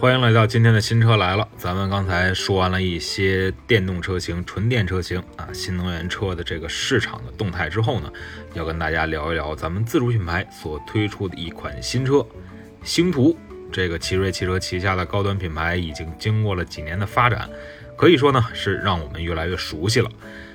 欢迎来到今天的新车来了。咱们刚才说完了一些电动车型、纯电车型啊，新能源车的这个市场的动态之后呢，要跟大家聊一聊咱们自主品牌所推出的一款新车——星途。这个奇瑞汽车旗下的高端品牌已经经过了几年的发展，可以说呢是让我们越来越熟悉了。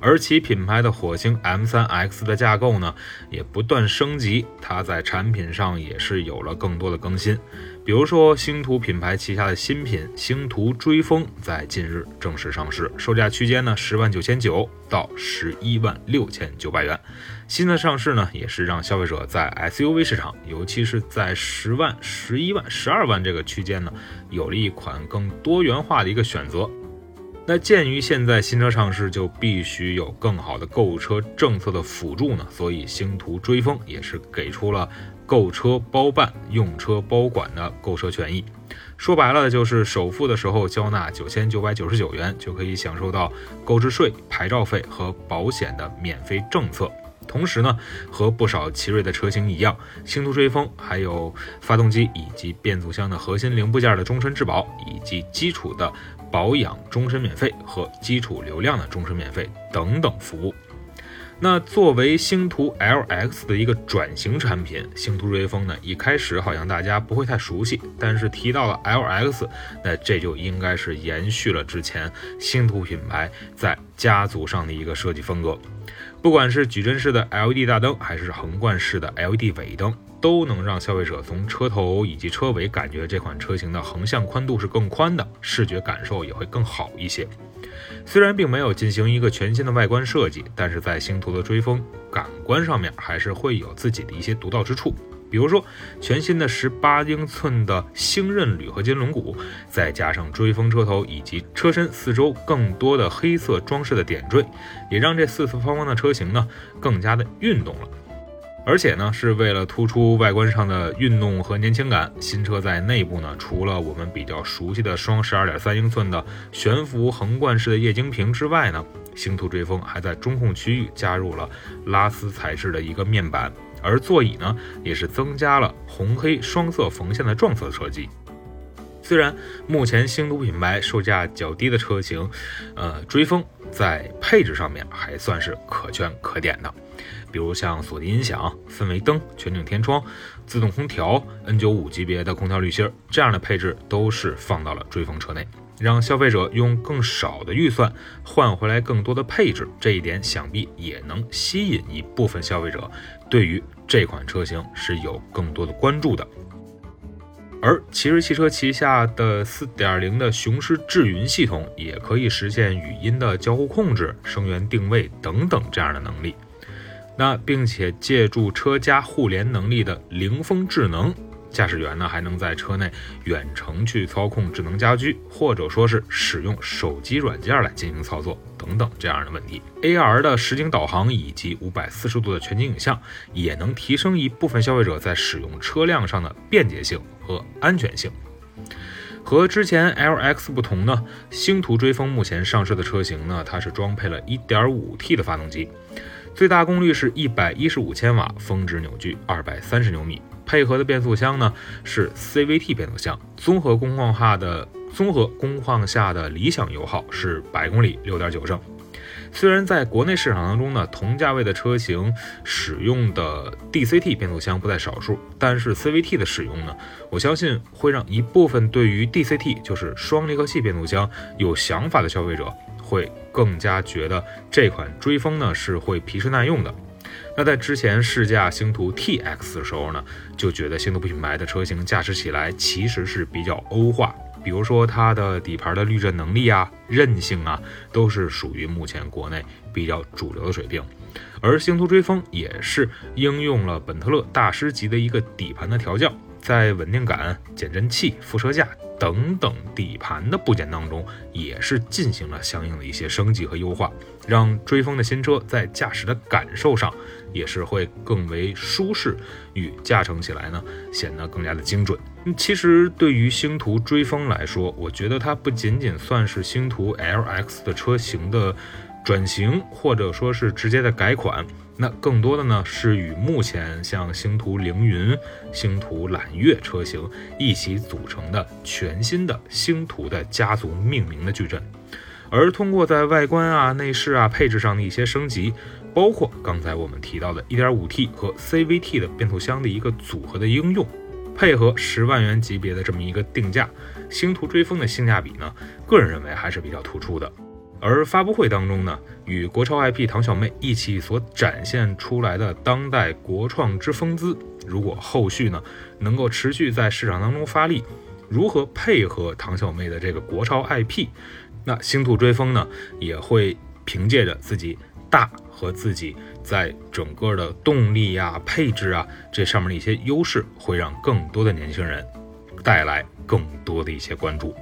而其品牌的火星 M3X 的架构呢，也不断升级，它在产品上也是有了更多的更新。比如说，星途品牌旗下的新品星途追风在近日正式上市，售价区间呢十万九千九到十一万六千九百元。新的上市呢，也是让消费者在 SUV 市场，尤其是在十万、十一万、十二万这个区间呢，有了一款更多元化的一个选择。那鉴于现在新车上市就必须有更好的购车政策的辅助呢，所以星途追风也是给出了。购车包办、用车包管的购车权益，说白了就是首付的时候交纳九千九百九十九元，就可以享受到购置税、牌照费和保险的免费政策。同时呢，和不少奇瑞的车型一样，星途追风还有发动机以及变速箱的核心零部件的终身质保，以及基础的保养终身免费和基础流量的终身免费等等服务。那作为星途 LX 的一个转型产品，星途追风呢，一开始好像大家不会太熟悉，但是提到了 LX，那这就应该是延续了之前星途品牌在家族上的一个设计风格。不管是矩阵式的 LED 大灯，还是横贯式的 LED 尾灯，都能让消费者从车头以及车尾感觉这款车型的横向宽度是更宽的，视觉感受也会更好一些。虽然并没有进行一个全新的外观设计，但是在星途的追风感官上面还是会有自己的一些独到之处。比如说，全新的十八英寸的星刃铝合金轮毂，再加上追风车头以及车身四周更多的黑色装饰的点缀，也让这四四方方的车型呢更加的运动了。而且呢，是为了突出外观上的运动和年轻感，新车在内部呢，除了我们比较熟悉的双十二点三英寸的悬浮横贯式的液晶屏之外呢，星途追风还在中控区域加入了拉丝材质的一个面板，而座椅呢，也是增加了红黑双色缝线的撞色设计。虽然目前星途品牌售价较低的车型，呃，追风在配置上面还算是可圈可点的。比如像索尼音响、氛围灯、全景天窗、自动空调、N95 级别的空调滤芯这样的配置都是放到了追风车内，让消费者用更少的预算换回来更多的配置。这一点想必也能吸引一部分消费者对于这款车型是有更多的关注的。而奇瑞汽车旗下的4.0的雄狮智云系统也可以实现语音的交互控制、声源定位等等这样的能力。那并且借助车家互联能力的凌风智能，驾驶员呢还能在车内远程去操控智能家居，或者说是使用手机软件来进行操作等等这样的问题。AR 的实景导航以及五百四十度的全景影像，也能提升一部分消费者在使用车辆上的便捷性和安全性。和之前 LX 不同呢，星途追风目前上市的车型呢，它是装配了 1.5T 的发动机。最大功率是一百一十五千瓦，峰值扭矩二百三十牛米，配合的变速箱呢是 CVT 变速箱，综合工况下的综合工况下的理想油耗是百公里六点九升。虽然在国内市场当中呢，同价位的车型使用的 DCT 变速箱不在少数，但是 CVT 的使用呢，我相信会让一部分对于 DCT 就是双离合器变速箱有想法的消费者。会更加觉得这款追风呢是会皮实耐用的。那在之前试驾星途 TX 的时候呢，就觉得星途品牌的车型驾驶起来其实是比较欧化，比如说它的底盘的滤震能力啊、韧性啊，都是属于目前国内比较主流的水平。而星途追风也是应用了本特勒大师级的一个底盘的调教，在稳定感、减震器、副车架等等底盘的部件当中，也是进行了相应的一些升级和优化，让追风的新车在驾驶的感受上也是会更为舒适，与驾乘起来呢显得更加的精准。其实对于星途追风来说，我觉得它不仅仅算是星途 LX 的车型的。转型或者说是直接的改款，那更多的呢是与目前像星途凌云、星途揽月车型一起组成的全新的星途的家族命名的矩阵。而通过在外观啊、内饰啊、配置上的一些升级，包括刚才我们提到的 1.5T 和 CVT 的变速箱的一个组合的应用，配合十万元级别的这么一个定价，星途追风的性价比呢，个人认为还是比较突出的。而发布会当中呢，与国潮 IP 唐小妹一起所展现出来的当代国创之风姿，如果后续呢能够持续在市场当中发力，如何配合唐小妹的这个国潮 IP，那星途追风呢也会凭借着自己大和自己在整个的动力呀、配置啊这上面的一些优势，会让更多的年轻人带来更多的一些关注。